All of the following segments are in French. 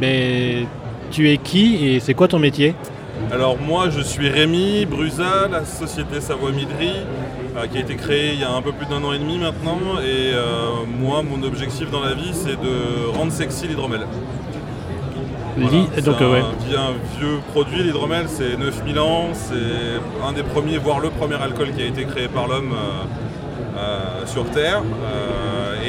ben, tu es qui et c'est quoi ton métier Alors moi je suis Rémi Brusa, la société Savoie Midri, euh, qui a été créée il y a un peu plus d'un an et demi maintenant. Et euh, moi mon objectif dans la vie c'est de rendre sexy l'hydromel. Voilà, donc, un, ouais. un vieux produit, l'hydromel, c'est 9000 ans, c'est un des premiers, voire le premier alcool qui a été créé par l'homme euh, sur Terre.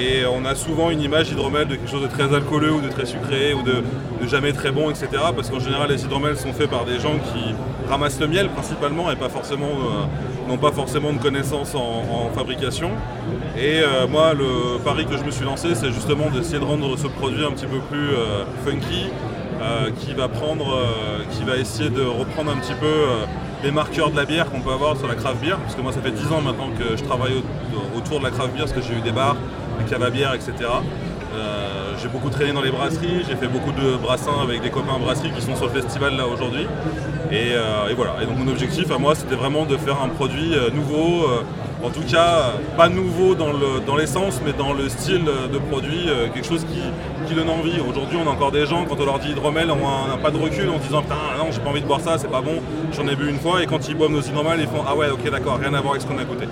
Et on a souvent une image d'hydromel de quelque chose de très alcooleux ou de très sucré ou de, jamais très bon, etc. Parce qu'en général, les hydromels sont faits par des gens qui ramassent le miel principalement et euh, n'ont pas forcément de connaissances en, fabrication. Et euh, moi, le pari que je me suis lancé, c'est justement d'essayer de rendre ce produit un petit peu plus euh, funky, qui va qui va essayer de reprendre un petit peu les marqueurs de la bière qu'on peut avoir sur la craft beer, parce que moi ça fait 10 ans maintenant que je travaille au- autour de la craft beer, parce que j'ai eu des bars, à bière, etc. Euh, j'ai beaucoup traîné dans les brasseries, j'ai fait beaucoup de brassins avec des copains brasseries qui sont sur le festival là aujourd'hui. Et, euh, voilà. Et donc mon objectif à moi c'était vraiment de faire un produit euh, nouveau, en tout cas pas nouveau dans le- dans l'essence, mais dans le style de produit, quelque chose qui, qui donne envie. Aujourd'hui on a encore des gens, quand on leur dit hydromel, on n'a pas de recul en disant putain non j'ai pas envie de boire ça, c'est pas bon, j'en ai bu une fois, et quand ils boivent nos hydromel, ils font ah ouais ok d'accord, rien à voir avec ce qu'on a goûté.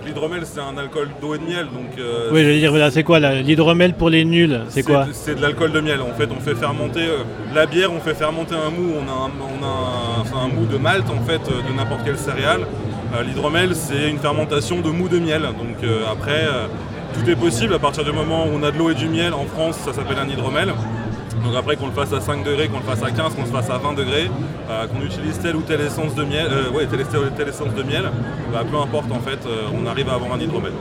Donc l'hydromel c'est un alcool d'eau et de miel, donc euh, Oui, je veux dire, voilà, c'est quoi l'hydromel pour les nuls C'est quoi de- C'est de l'alcool de miel. En fait, on fait fermenter euh, la bière, on fait fermenter un mou. On a un, on a un- enfin, un mou de malt en fait euh, de n'importe quelle céréale. Euh, L'hydromel, c'est une fermentation de mou de miel. Donc après, tout est possible à partir du moment où on a de l'eau et du miel. En France, ça s'appelle un hydromel. Donc après qu'on le fasse à 5 degrés, qu'on le fasse à 15, qu'on le fasse à 20 degrés, euh, qu'on utilise telle ou telle essence de miel, euh, ouais, telle, telle- telle essence de miel, bah, peu importe en fait, euh, on arrive à avoir un hydromel.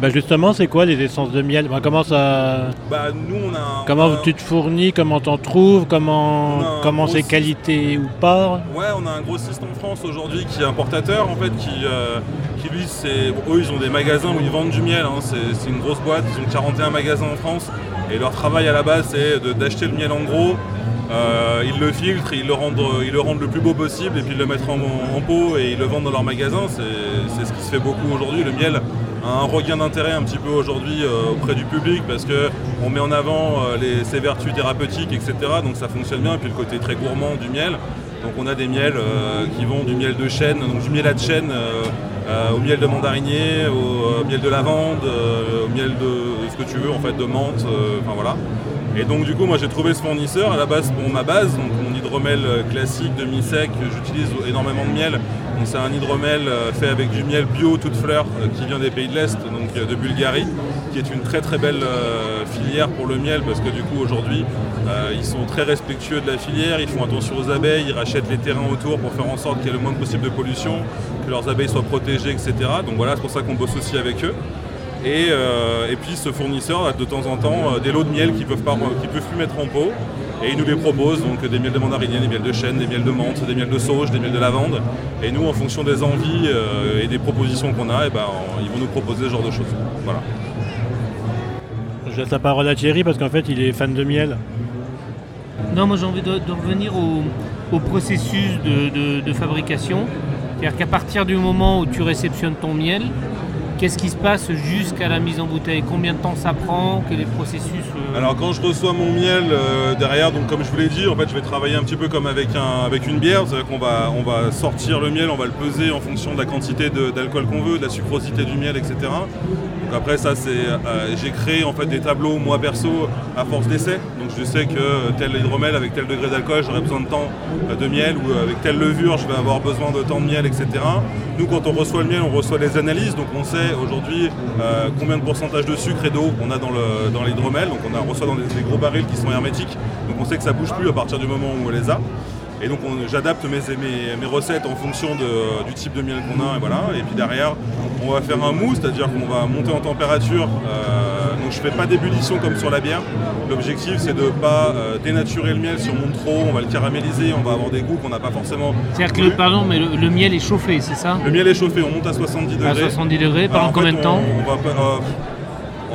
Bah justement, c'est quoi les essences de miel? Bah, Comment ça Bah nous on a un- Comment tu te fournis? Comment t'en trouves? Comment comment c'est qualité ou pas? Ouais, on a un grossiste en France aujourd'hui qui est importateur en fait, qui, euh, eux ils ont des magasins où ils vendent du miel, hein. c'est, une grosse boîte, ils ont 41 magasins en France et leur travail à la base c'est d'acheter le miel en gros, euh, ils le filtrent, ils le, rendent, le plus beau possible et puis ils le mettent en, pot et ils le vendent dans leur magasin, c'est, ce qui se fait beaucoup aujourd'hui, le miel a un regain d'intérêt un petit peu aujourd'hui euh, auprès du public parce que on met en avant euh, ses vertus thérapeutiques, etc. Donc ça fonctionne bien. Et puis le côté très gourmand du miel. Donc on a des miels euh, qui vont du miel de chêne, donc du miel à de chêne euh, euh, au miel de mandarinier, au miel de lavande, au miel de ce que tu veux en fait, de menthe, enfin voilà. Et donc du coup moi j'ai trouvé ce fournisseur à la base pour ma base, donc mon hydromel classique demi-sec, j'utilise énormément de miel. C'est un hydromel fait avec du miel bio toute fleur qui vient des pays de l'Est, donc de Bulgarie, qui est une très très belle filière pour le miel parce que du coup aujourd'hui euh, ils sont très respectueux de la filière, ils font attention aux abeilles, ils rachètent les terrains autour pour faire en sorte qu'il y ait le moins possible de pollution, que leurs abeilles soient protégées, etc. Donc voilà, c'est pour ça qu'on bosse aussi avec eux. Et, euh, et puis ce fournisseur a de temps en temps euh, des lots de miel qu'ils peuvent, peuvent plus mettre en pot. Et il nous les propose, donc des miels de mandarinier, des miels de chêne, des miels de menthe, des miels de sauge, des miels de lavande. Et nous, en fonction des envies et des propositions qu'on a, eh ben, ils vont nous proposer ce genre de choses. Voilà. Je laisse la parole à Thierry parce qu'en fait, il est fan de miel. Non, moi j'ai envie de, revenir au, processus de, fabrication. C'est-à-dire qu'à partir du moment où tu réceptionnes ton miel, qu'est-ce qui se passe jusqu'à la mise en bouteille? Combien de temps ça prend? Quel est le processus euh, Alors quand je reçois mon miel euh, derrière, comme je vous l'ai dit, en fait je vais travailler un petit peu comme avec, un, avec une bière, c'est-à-dire qu'on va, on va sortir le miel, on va le peser en fonction de la quantité d'alcool qu'on veut, de la sucrosité du miel, etc. Après ça c'est, euh, j'ai créé en fait des tableaux moi perso à force d'essai, donc je sais que tel hydromel avec tel degré d'alcool j'aurai besoin de tant euh, de miel ou avec telle levure je vais avoir besoin de tant de miel, etc. Nous quand on reçoit le miel on reçoit les analyses, donc on sait aujourd'hui euh, combien de pourcentage de sucre et d'eau on a dans le- dans l'hydromel, donc on a, reçoit dans des, des gros barils qui sont hermétiques, donc on sait que ça bouge plus à partir du moment où on les a. Et donc on- j'adapte mes, mes- mes recettes en fonction de- du type de miel qu'on a et voilà. Et puis derrière on va faire un mousse, c'est-à-dire qu'on va monter en température. euh, donc je fais pas d'ébullition comme sur la bière. L'objectif c'est de ne pas euh, dénaturer le miel si on monte trop, on va le caraméliser, on va avoir des goûts qu'on n'a pas forcément. C'est-à-dire que, le, pardon, mais le, le miel est chauffé, c'est ça? Le miel est chauffé, on monte à 70 degrés. À 70 degrés, pendant en combien de temps? on, va euh,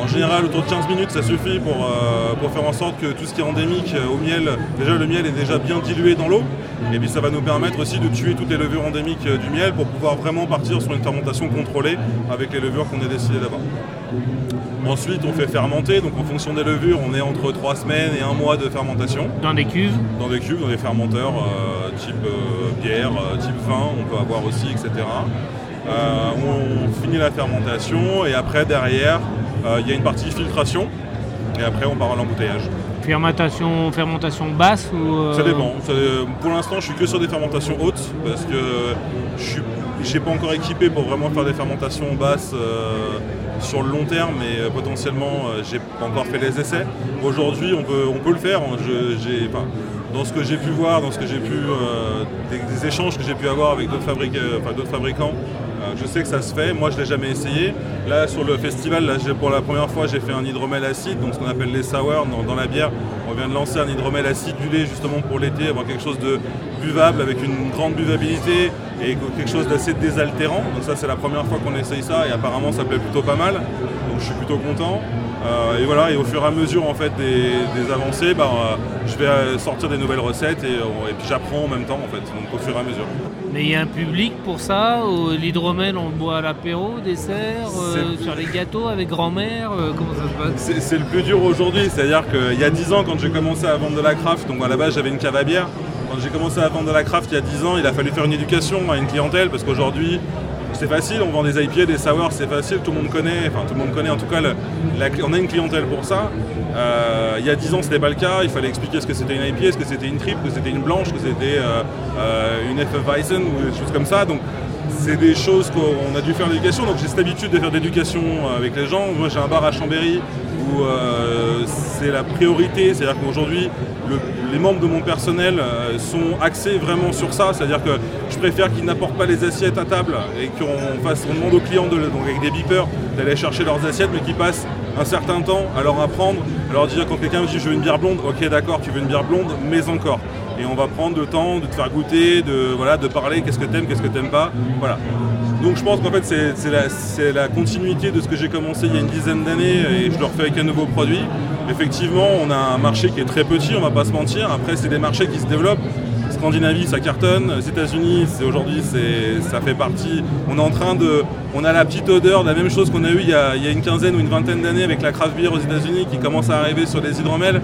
En général, autour de 15 minutes, ça suffit pour, euh, pour faire en sorte que tout ce qui est endémique euh, au miel, déjà le miel est déjà bien dilué dans l'eau. Et puis ça va nous permettre aussi de tuer toutes les levures endémiques euh, du miel pour pouvoir vraiment partir sur une fermentation contrôlée avec les levures qu'on a décidé d'avoir. Ensuite, on fait fermenter, donc en fonction des levures, on est entre 3 semaines et 1 mois de fermentation. Dans des cuves Dans des cuves, dans des fermenteurs type bière, type vin, on peut avoir aussi, etc. on finit la fermentation et après, derrière, euh, il y a une partie filtration et après on part à l'embouteillage. Fermentation, fermentation basse ou euh, Ça dépend. pour l'instant, je suis que sur des fermentations hautes parce que je n'ai pas encore équipé pour vraiment faire des fermentations basses euh, sur le long terme, mais potentiellement, j'ai pas encore fait les essais. Aujourd'hui, on peut, on peut le faire. dans ce que j'ai pu voir, dans ce que j'ai pu, des, échanges que j'ai pu avoir avec d'autres fabricants, euh, je sais que ça se fait, moi je ne l'ai jamais essayé. Là sur le festival, pour la première fois j'ai fait un hydromel acide, donc ce qu'on appelle les sour dans, la bière. On vient de lancer un hydromel acidulé justement pour l'été, avoir quelque chose de buvable avec une grande buvabilité et quelque chose d'assez désaltérant. Donc ça c'est la première fois qu'on essaye ça et apparemment ça plaît plutôt pas mal. Donc je suis plutôt content. Euh, et voilà, et au fur et à mesure en fait des, avancées, bah, euh, je vais sortir des nouvelles recettes et, et puis j'apprends en même temps en fait, donc au fur et à mesure. Mais il y a un public pour ça L'hydromel, on le boit à l'apéro, dessert, euh, sur les gâteaux avec grand-mère euh, Comment ça se passe? C'est le plus dur aujourd'hui. C'est-à-dire qu'il y a 10 ans, quand j'ai commencé à vendre de la craft, donc à la base j'avais une cave à bière. Quand j'ai commencé à vendre de la craft il y a 10 ans, il a fallu faire une éducation à une clientèle parce qu'aujourd'hui, c'est facile, on vend des IPA, des sours, c'est facile, tout le monde connaît, enfin tout le monde connaît en tout cas, on a une clientèle pour ça. Euh, il y a 10 ans, ce n'était pas le cas. Il fallait expliquer ce que c'était une IPA, ce que c'était une triple, que c'était une blanche, que c'était euh, euh, une FF Weizen ou des choses comme ça. C'est des choses qu'on a dû faire l'éducation. Donc, j'ai cette habitude de faire de l'éducation avec les gens. Moi, j'ai un bar à Chambéry où c'est la priorité. C'est-à-dire qu'aujourd'hui, les membres de mon personnel sont axés vraiment sur ça. C'est-à-dire que je préfère qu'ils n'apportent pas les assiettes à table et qu'on fasse, on demande aux clients donc avec des beepers d'aller chercher leurs assiettes, mais qu'ils passent un certain temps à leur apprendre, à leur dire quand quelqu'un me dit je veux une bière blonde, ok d'accord tu veux une bière blonde, mais encore. Et on va prendre le temps de te faire goûter, de, voilà, de parler qu'est-ce que t'aimes, qu'est-ce que t'aimes pas. Voilà. Donc je pense qu'en fait c'est la, continuité de ce que j'ai commencé il y a une dizaine d'années et je le refais avec un nouveau produit. Effectivement, on a un marché qui est très petit, on va pas se mentir. Après, c'est des marchés qui se développent. Scandinavie, ça cartonne. Les États-Unis, aujourd'hui, ça fait partie. On est en train de, on a la petite odeur de la même chose qu'on a eu il y a, une quinzaine ou une vingtaine d'années avec la craft beer aux États-Unis qui commence à arriver sur les hydromels.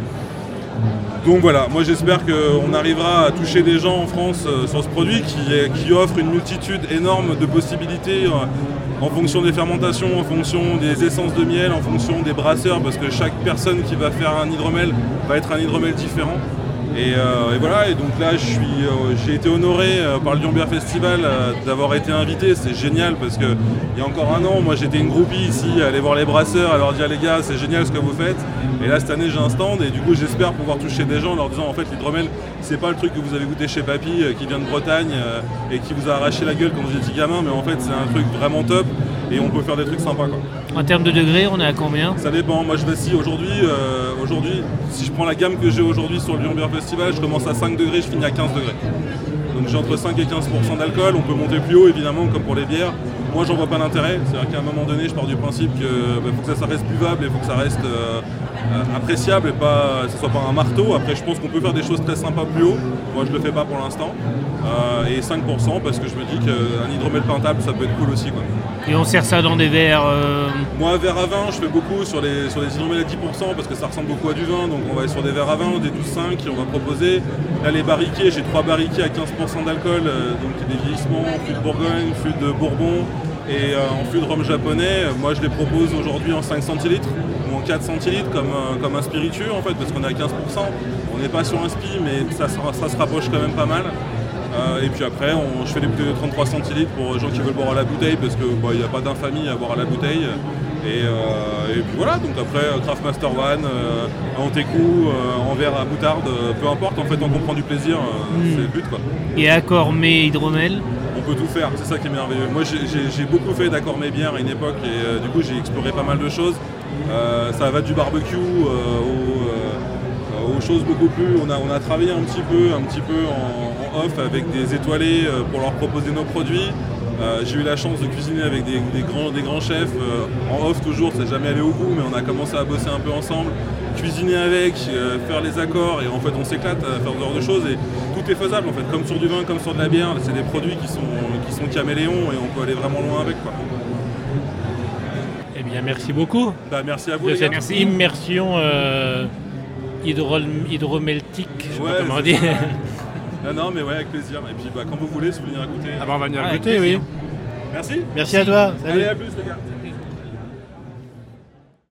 Donc voilà, moi j'espère qu'on arrivera à toucher des gens en France euh, sur ce produit qui, offre une multitude énorme de possibilités euh, en fonction des fermentations, en fonction des essences de miel, en fonction des brasseurs, parce que chaque personne qui va faire un hydromel va être un hydromel différent. Euh, et, voilà, et donc là euh, j'ai été honoré euh, par le Lyon Beer Festival d'avoir été invité, c'est génial parce que il y a encore un an, moi j'étais une groupie ici, aller voir les brasseurs, à leur dire les gars c'est génial ce que vous faites. Et là cette année j'ai un stand et du coup j'espère pouvoir toucher des gens en leur disant en fait l'hydromel c'est pas le truc que vous avez goûté chez Papy qui vient de Bretagne et qui vous a arraché la gueule quand vous étiez gamin, mais en fait c'est un truc vraiment top et on peut faire des trucs sympas. Quoi. En termes de degrés, on est à combien? Ça dépend. Moi, je si aujourd'hui. Euh, aujourd'hui, si je prends la gamme que j'ai aujourd'hui sur le Lyon Beer Festival, je commence à 5 degrés, je finis à 15 degrés. Donc j'ai entre 5 et 15% d'alcool. On peut monter plus haut, évidemment, comme pour les bières. Moi, j'en vois pas d'intérêt. C'est-à-dire qu'à un moment donné, je pars du principe qu'il bah, faut que ça, reste buvable et faut que ça reste euh, euh, appréciable et pas que ce soit pas un marteau. Après, je pense qu'on peut faire des choses très sympas plus haut. Moi, je le fais pas pour l'instant. et 5% parce que je me dis qu'un hydromel peintable, ça peut être cool aussi. Quoi. Et on sert ça dans des verres euh, Moi, verre à vin, je fais beaucoup sur les, sur les à 10% parce que ça ressemble beaucoup à du vin. Donc on va aller sur des verres à vin, des 12,5 on va proposer. Là, les barriquets, j'ai trois barriquets à 15% d'alcool. Euh, donc des vieillissements, fût de Bourgogne, fût de Bourbon et euh, en fût de rhum japonais. Moi, je les propose aujourd'hui en 5 centilitres ou en 4 centilitres comme, comme un spiritueux en fait parce qu'on est à 15%. On n'est pas sur un spi, mais ça, ça se rapproche quand même pas mal. Euh, et puis après, je fais des bouteilles de 33 centilitres pour les gens qui veulent boire à la bouteille parce qu'il bah, n'y a pas d'infamie à boire à la bouteille. Euh, et, puis voilà, donc après Craft Master One, euh, en técou, en verre à moutarde, peu importe, en fait on comprend du plaisir, hmm. c'est le but quoi. Et accord mais hydromel On peut tout faire, c'est ça qui est merveilleux. Moi j'ai beaucoup fait d'accord mes bières à une époque et du coup j'ai exploré pas mal de choses. ça va du barbecue aux, choses beaucoup plus. On a, on a travaillé un petit peu, un petit peu en, off avec des étoilés euh, pour leur proposer nos produits. Euh, j'ai eu la chance de cuisiner avec des, grands, des grands chefs, euh, en off toujours, c'est jamais allé au bout, mais on a commencé à bosser un peu ensemble, cuisiner avec, euh, faire les accords, et en fait on s'éclate à faire ce genre de choses, et tout est faisable en fait, comme sur du vin, comme sur de la bière, c'est des produits qui sont, qui sont caméléons, et on peut aller vraiment loin avec. Quoi. Eh bien merci beaucoup. Bah, merci à vous. De cette immersion hydromeltique, je sais pas comment dire. Non, non, mais ouais, avec plaisir. Et puis bah, quand vous voulez, si vous venez à goûter. Ah bah on va venir à goûter, oui. Merci. Merci à toi. Salut. Allez, à plus les gars.